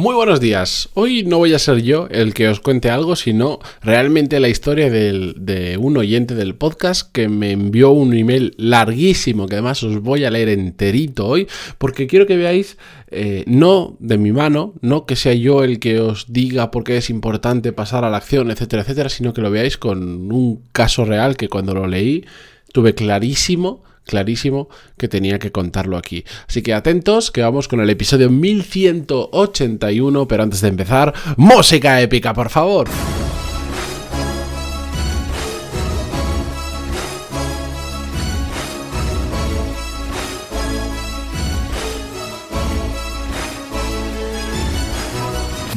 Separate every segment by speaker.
Speaker 1: Muy buenos días. Hoy no voy a ser yo el que os cuente algo, sino realmente la historia de un oyente del podcast que me envió un email larguísimo, que además os voy a leer enterito hoy, porque quiero que veáis, eh, no de mi mano, no que sea yo el que os diga por qué es importante pasar a la acción, etcétera, etcétera, sino que lo veáis con un caso real que cuando lo leí tuve clarísimo clarísimo que tenía que contarlo aquí. Así que atentos, que vamos con el episodio 1181, pero antes de empezar, música épica, por favor.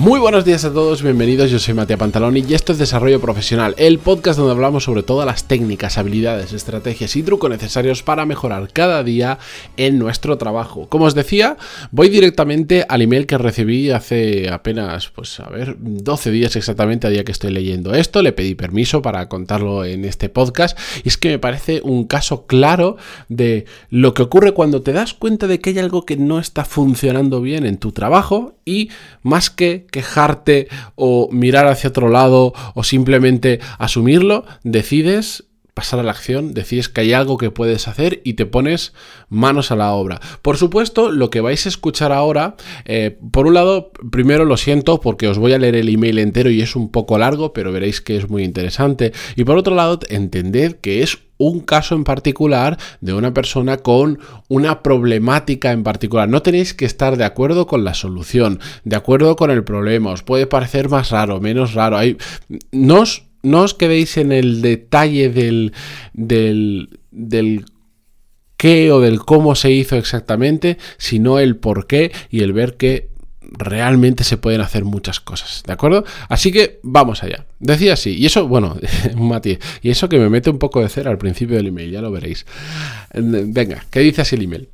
Speaker 1: Muy buenos días a todos, bienvenidos, yo soy Matías Pantaloni y esto es Desarrollo Profesional, el podcast donde hablamos sobre todas las técnicas, habilidades, estrategias y trucos necesarios para mejorar cada día en nuestro trabajo. Como os decía, voy directamente al email que recibí hace apenas, pues a ver, 12 días exactamente a día que estoy leyendo esto, le pedí permiso para contarlo en este podcast y es que me parece un caso claro de lo que ocurre cuando te das cuenta de que hay algo que no está funcionando bien en tu trabajo y más que quejarte o mirar hacia otro lado o simplemente asumirlo, decides pasar a la acción, decides que hay algo que puedes hacer y te pones manos a la obra. Por supuesto, lo que vais a escuchar ahora, eh, por un lado, primero lo siento porque os voy a leer el email entero y es un poco largo, pero veréis que es muy interesante. Y por otro lado, entended que es un caso en particular de una persona con una problemática en particular. No tenéis que estar de acuerdo con la solución, de acuerdo con el problema. Os puede parecer más raro, menos raro. Hay, no, quedéis en el detalle del, del, del qué o del cómo se hizo exactamente, sino el por qué y el ver que realmente se pueden hacer muchas cosas, ¿de acuerdo? Así que vamos allá. Decía así, y eso, bueno, Mati, y eso que me mete un poco de cera al principio del email, ya lo veréis. Venga, ¿qué dice así el email?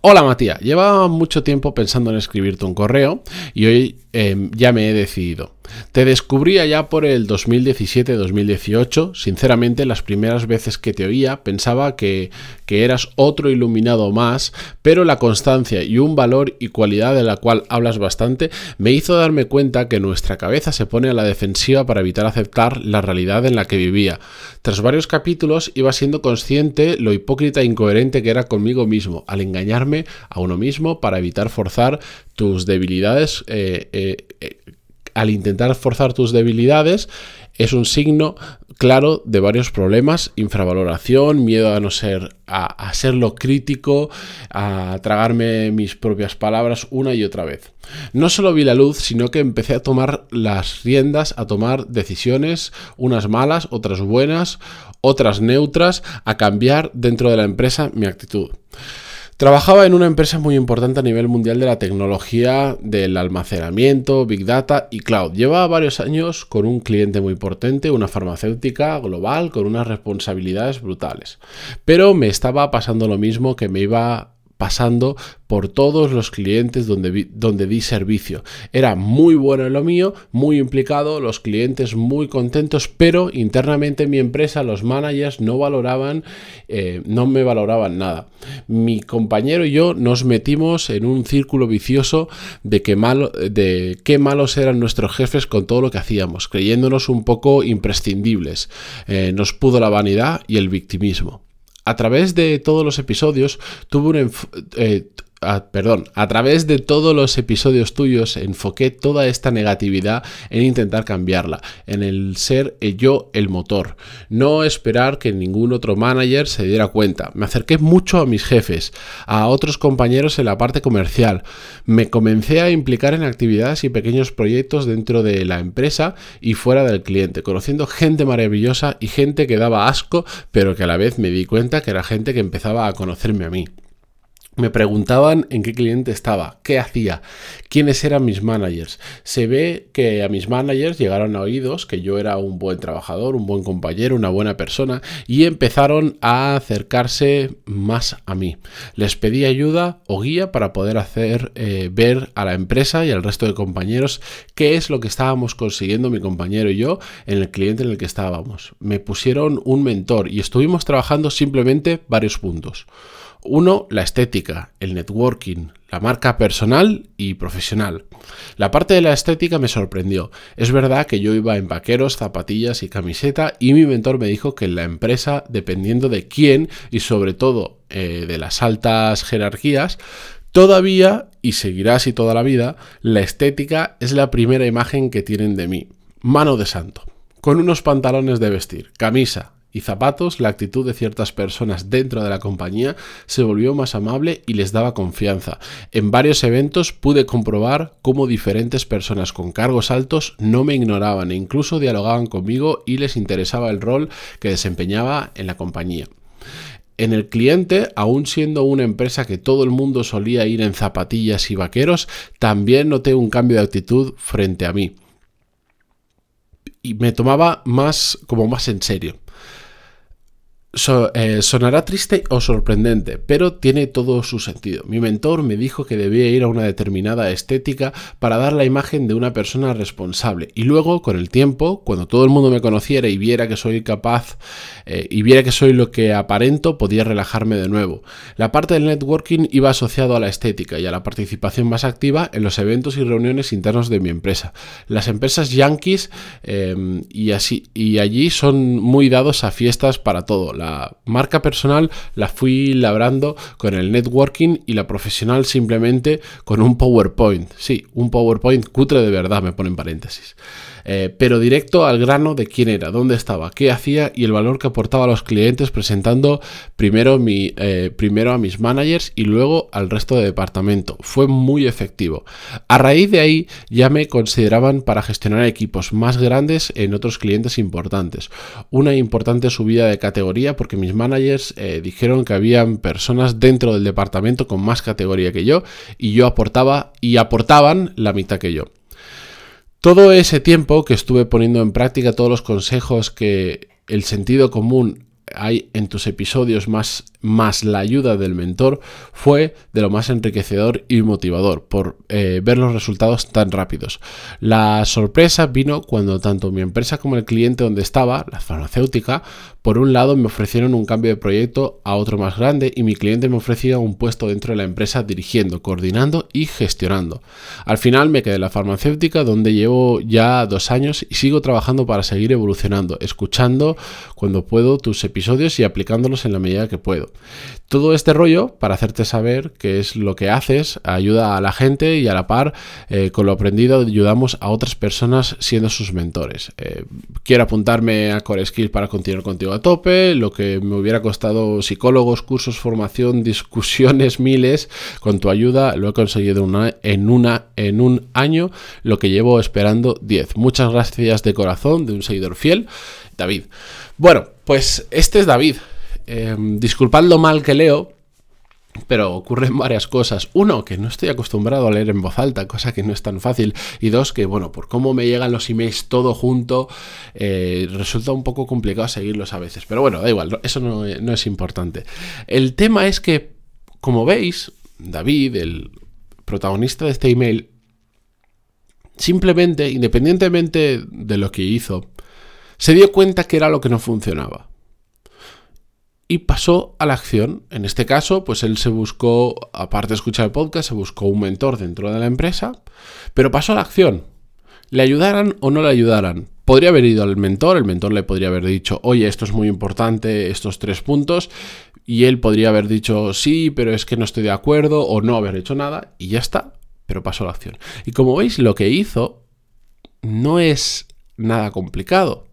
Speaker 1: Hola Matías, llevaba mucho tiempo pensando en escribirte un correo y hoy em, ya me he decidido. Te descubrí allá por el 2017-2018. Sinceramente, las primeras veces que te oía pensaba que, que, eras otro iluminado más, pero la constancia y un valor y cualidad de la cual hablas bastante me hizo darme cuenta que nuestra cabeza se pone a la defensiva para evitar aceptar la realidad en la que vivía. Tras varios capítulos iba siendo consciente lo hipócrita e incoherente que era conmigo mismo, al engañarme a uno mismo para evitar forzar tus debilidades. Eh, eh, eh, al intentar forzar tus debilidades es un signo claro de varios problemas, infravaloración, miedo a no ser, a, a serlo crítico, a tragarme mis propias palabras una y otra vez. No solo vi la luz, sino que empecé a tomar las riendas, a tomar decisiones, unas malas, otras buenas, otras neutras, a cambiar dentro de la empresa mi actitud. Trabajaba en una empresa muy importante a nivel mundial de la tecnología del almacenamiento, Big Data y Cloud. Llevaba varios años con un cliente muy potente, una farmacéutica global con unas responsabilidades brutales. Pero me estaba pasando lo mismo que me iba pasando por todos los clientes donde, donde di servicio. Era muy bueno en lo mío, muy implicado, los clientes muy contentos, pero internamente en mi empresa los managers no valoraban, eh, no me valoraban nada. Mi compañero y yo nos metimos en un círculo vicioso de, que malo, de qué malos eran nuestros jefes con todo lo que hacíamos, creyéndonos un poco imprescindibles. Eh, nos pudo la vanidad y el victimismo a través de todos los episodios tuve un... Eh, perdón, a través de todos los episodios tuyos enfoqué toda esta negatividad en intentar cambiarla, en el ser yo el motor, no esperar que ningún otro manager se diera cuenta. Me acerqué mucho a mis jefes, a otros compañeros en la parte comercial, me comencé a implicar en actividades y pequeños proyectos dentro de la empresa y fuera del cliente, conociendo gente maravillosa y gente que daba asco, pero que a la vez me di cuenta que era gente que empezaba a conocerme a mí. Me preguntaban en qué cliente estaba, qué hacía, quiénes eran mis managers. Se ve que a mis managers llegaron a oídos que yo era un buen trabajador, un buen compañero, una buena persona y empezaron a acercarse más a mí. Les pedí ayuda o guía para poder hacer eh, ver a la empresa y al resto de compañeros qué es lo que estábamos consiguiendo mi compañero y yo en el cliente en el que estábamos. Me pusieron un mentor y estuvimos trabajando simplemente varios puntos. Uno, la estética, el networking, la marca personal y profesional. La parte de la estética me sorprendió. Es verdad que yo iba en vaqueros, zapatillas y camiseta y mi mentor me dijo que en la empresa, dependiendo de quién y sobre todo eh, de las altas jerarquías, todavía, y seguirá así toda la vida, la estética es la primera imagen que tienen de mí. Mano de santo. Con unos pantalones de vestir, camisa, y zapatos, la actitud de ciertas personas dentro de la compañía se volvió más amable y les daba confianza. En varios eventos pude comprobar cómo diferentes personas con cargos altos no me ignoraban e incluso dialogaban conmigo y les interesaba el rol que desempeñaba en la compañía. En el cliente, aún siendo una empresa que todo el mundo solía ir en zapatillas y vaqueros, también noté un cambio de actitud frente a mí. Y me tomaba más como más en serio. Eh, sonará triste o sorprendente, pero tiene todo su sentido. Mi mentor me dijo que debía ir a una determinada estética para dar la imagen de una persona responsable. Y luego, con el tiempo, cuando todo el mundo me conociera y viera que soy capaz eh, y viera que soy lo que aparento, podía relajarme de nuevo. La parte del networking iba asociado a la estética y a la participación más activa en los eventos y reuniones internos de mi empresa. Las empresas yankees eh, y, así, y allí son muy dados a fiestas para todo marca personal la fui labrando con el networking y la profesional simplemente con un PowerPoint. Sí, un PowerPoint cutre de verdad, me pone en paréntesis. Eh, pero directo al grano de quién era, dónde estaba, qué hacía y el valor que aportaba a los clientes presentando primero, mi, eh, primero a mis managers y luego al resto de departamento. Fue muy efectivo. A raíz de ahí ya me consideraban para gestionar equipos más grandes en otros clientes importantes. Una importante subida de categoría porque mis managers eh, dijeron que habían personas dentro del departamento con más categoría que yo y yo aportaba y aportaban la mitad que yo. Todo ese tiempo que estuve poniendo en práctica todos los consejos que el sentido común hay en tus episodios más, más la ayuda del mentor fue de lo más enriquecedor y motivador por eh, ver los resultados tan rápidos. La sorpresa vino cuando tanto mi empresa como el cliente donde estaba, la farmacéutica, por un lado me ofrecieron un cambio de proyecto a otro más grande y mi cliente me ofrecía un puesto dentro de la empresa dirigiendo, coordinando y gestionando. Al final me quedé en la farmacéutica donde llevo ya dos años y sigo trabajando para seguir evolucionando, escuchando cuando puedo tus episodios y aplicándolos en la medida que puedo. Todo este rollo, para hacerte saber qué es lo que haces, ayuda a la gente y a la par, eh, con lo aprendido, ayudamos a otras personas siendo sus mentores. Eh, quiero apuntarme a Core Skill para continuar contigo a tope, lo que me hubiera costado psicólogos, cursos, formación, discusiones, miles, con tu ayuda lo he conseguido en, una, en un año, lo que llevo esperando 10. Muchas gracias de corazón, de un seguidor fiel, David. Bueno, pues este es David. Em, disculpad lo mal que leo, pero ocurren varias cosas. Uno, que no estoy acostumbrado a leer en voz alta, cosa que no es tan fácil. Y dos, que bueno, por cómo me llegan los emails todo junto, eh, resulta un poco complicado seguirlos a veces. Pero bueno, da igual, eso no es importante. El tema es que, como veis, David, el protagonista de este email, simplemente, independientemente de lo que hizo, se dio cuenta que era lo que no funcionaba y pasó a la acción. En este caso, pues él se buscó, aparte de escuchar el podcast, se buscó un mentor dentro de la empresa, pero pasó a la acción. Le ayudaran o no le ayudaran. Podría haber ido al mentor, el mentor le podría haber dicho, oye, esto es muy importante, estos tres puntos, y él podría haber dicho, sí, pero es que no estoy de acuerdo, o no haber hecho nada, y ya está, pero pasó a la acción. Y como veis, lo que hizo no es nada complicado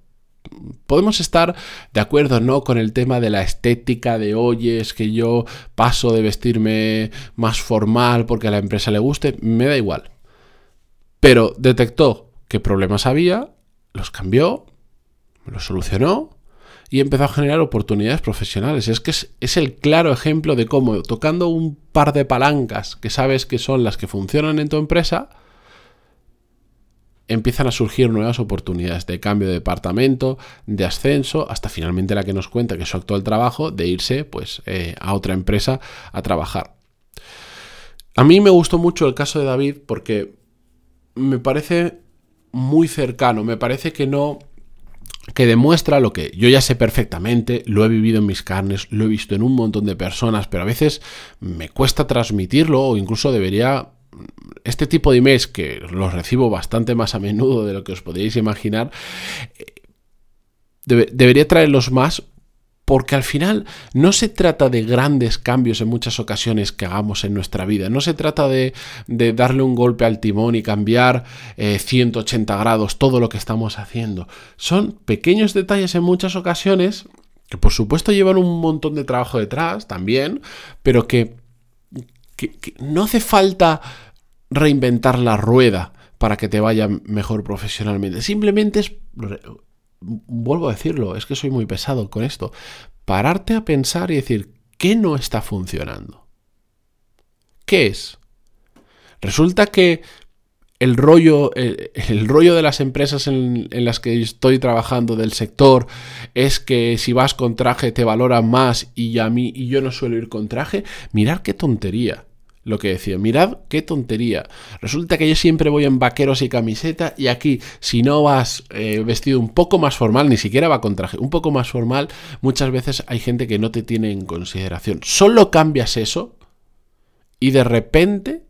Speaker 1: podemos estar de acuerdo no con el tema de la estética de oye es que yo paso de vestirme más formal porque a la empresa le guste me da igual pero detectó qué problemas había los cambió los solucionó y empezó a generar oportunidades profesionales. Es que es, es, el claro ejemplo de cómo tocando un par de palancas que sabes que son las que funcionan en tu empresa, empiezan a surgir nuevas oportunidades de cambio de departamento, de ascenso, hasta finalmente la que nos cuenta que su actual trabajo, de irse pues, eh, a otra empresa a trabajar. A mí me gustó mucho el caso de David porque me parece muy cercano, me parece que no que demuestra lo que yo ya sé perfectamente, lo he vivido en mis carnes, lo he visto en un montón de personas, pero a veces me cuesta transmitirlo o incluso debería este tipo de emails que los recibo bastante más a menudo de lo que os podríais imaginar, eh, debería traerlos más porque al final no se trata de grandes cambios en muchas ocasiones que hagamos en nuestra vida, no se trata de, darle un golpe al timón y cambiar 180 eh, grados todo lo que estamos haciendo. Son pequeños detalles en muchas ocasiones que por supuesto llevan un montón de trabajo detrás también, pero que, que no hace falta reinventar la rueda para que te vaya mejor profesionalmente. Simplemente es vuelvo a decirlo, es que soy muy pesado con esto, pararte a pensar y decir, ¿qué no está funcionando? ¿Qué es? Resulta que el rollo, el, rollo de las empresas en, las que estoy trabajando del sector es que si vas con traje te valoran más y a mí y yo no suelo ir con traje. Mirar qué tontería lo que decía. Mirad qué tontería. Resulta que yo siempre voy en vaqueros y camiseta y aquí si no vas eh, vestido un poco más formal, ni siquiera va con traje, un poco más formal, muchas veces hay gente que no te tiene en consideración. Solo cambias eso y de repente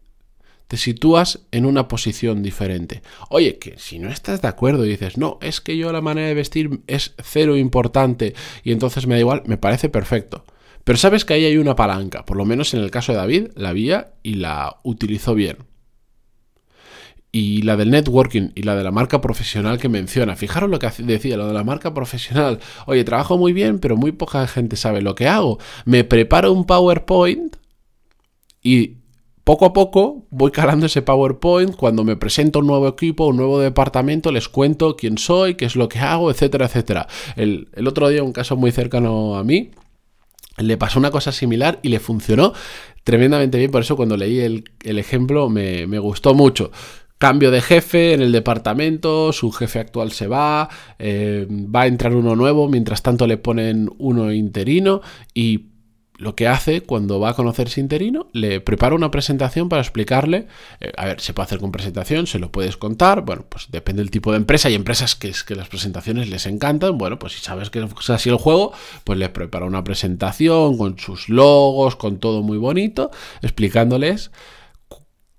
Speaker 1: te sitúas en una posición diferente. Oye, que si no estás de acuerdo y dices, no, es que yo la manera de vestir es cero importante y entonces me da igual, me parece perfecto. Pero sabes que ahí hay una palanca, por lo menos en el caso de David, la había y la utilizó bien. Y la del networking y la de la marca profesional que menciona. Fijaros lo que decía, lo de la marca profesional. Oye, trabajo muy bien, pero muy poca gente sabe lo que hago. Me preparo un PowerPoint y poco a poco voy calando ese PowerPoint. Cuando me presento un nuevo equipo, un nuevo departamento, les cuento quién soy, qué es lo que hago, etcétera, etcétera. El, el otro día, un caso muy cercano a mí, le pasó una cosa similar y le funcionó tremendamente bien. Por eso cuando leí el, ejemplo me, gustó mucho. Cambio de jefe en el departamento, su jefe actual se va, eh, va a entrar uno nuevo, mientras tanto le ponen uno interino y lo que hace cuando va a conocerse interino, le prepara una presentación para explicarle, eh, a ver, se puede hacer con presentación, se lo puedes contar, bueno, pues depende del tipo de empresa, hay empresas que, es que las presentaciones les encantan, bueno, pues si sabes que es así el juego, pues le prepara una presentación con sus logos, con todo muy bonito, explicándoles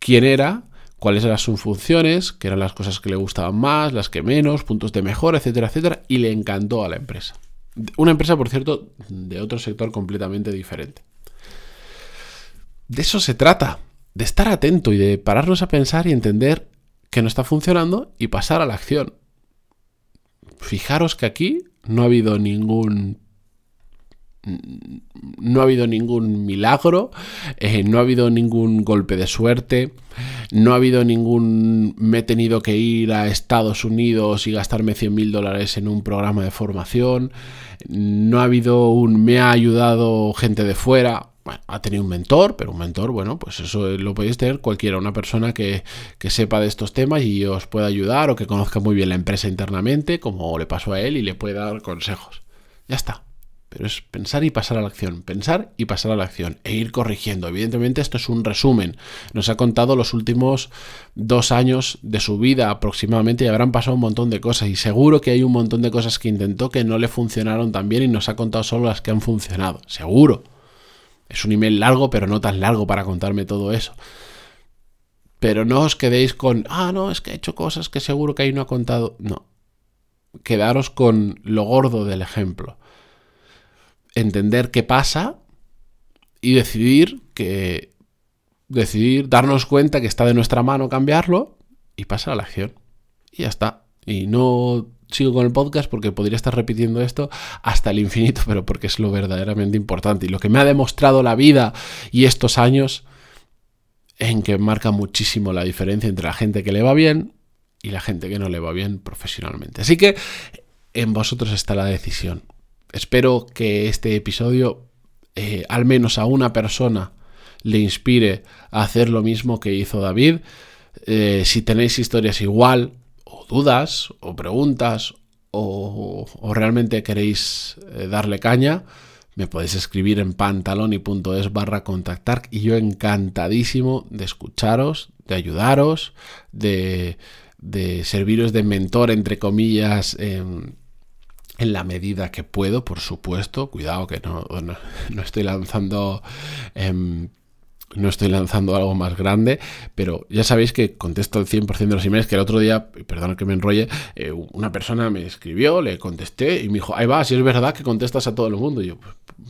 Speaker 1: quién era, cuáles eran sus funciones, qué eran las cosas que le gustaban más, las que menos, puntos de mejora, etcétera, etcétera, y le encantó a la empresa. Una empresa, por cierto, de otro sector completamente diferente. De eso se trata, de estar atento y de pararnos a pensar y entender que no está funcionando y pasar a la acción. Fijaros que aquí no ha habido ningún no ha habido ningún milagro, eh, no ha habido ningún golpe de suerte, no ha habido ningún me he tenido que ir a Estados Unidos y gastarme 100 mil dólares en un programa de formación, no ha habido un me ha ayudado gente de fuera. Bueno, ha tenido un mentor, pero un mentor, bueno, pues eso lo podéis tener cualquiera, una persona que, que sepa de estos temas y os pueda ayudar o que conozca muy bien la empresa internamente, como le pasó a él y le puede dar consejos. Ya está pero es pensar y pasar a la acción, pensar y pasar a la acción e ir corrigiendo. Evidentemente esto es un resumen, nos ha contado los últimos dos años de su vida aproximadamente y habrán pasado un montón de cosas y seguro que hay un montón de cosas que intentó que no le funcionaron tan bien y nos ha contado solo las que han funcionado, seguro. Es un email largo, pero no tan largo para contarme todo eso. Pero no os quedéis con, ah, no, es que ha hecho cosas que seguro que ahí no ha contado. No. Quedaros con lo gordo del ejemplo entender qué pasa y decidir que decidir darnos cuenta que está de nuestra mano cambiarlo y pasar a la acción. Y ya está. Y no sigo con el podcast porque podría estar repitiendo esto hasta el infinito, pero porque es lo verdaderamente importante y lo que me ha demostrado la vida y estos años en que marca muchísimo la diferencia entre la gente que le va bien y la gente que no le va bien profesionalmente. Así que en vosotros está la decisión. Espero que este episodio eh, al menos a una persona le inspire a hacer lo mismo que hizo David. Eh, si tenéis historias igual, o dudas, o preguntas, o, realmente queréis eh, darle caña, me podéis escribir en pantaloni.es barra contactar y yo encantadísimo de escucharos, de ayudaros, de, de serviros de mentor, entre comillas, en la medida que puedo, por supuesto. Cuidado que no, no, estoy lanzando... Em, no estoy lanzando algo más grande, pero ya sabéis que contesto el 100% de los emails, que el otro día, perdón que me enrolle, eh, una persona me escribió, le contesté y me dijo, ahí va, si es verdad que contestas a todo el mundo. Y yo,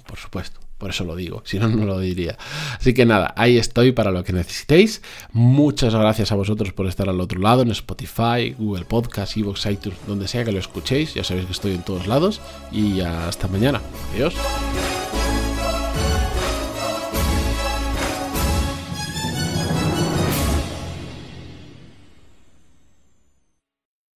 Speaker 1: por supuesto. Por eso lo digo, si no, no lo diría. Así que nada, ahí estoy para lo que necesitéis. Muchas gracias a vosotros por estar al otro lado, en Spotify, Google Podcast, Evox, iTunes, donde sea que lo escuchéis. Ya sabéis que estoy en todos lados. Y hasta mañana. Adiós.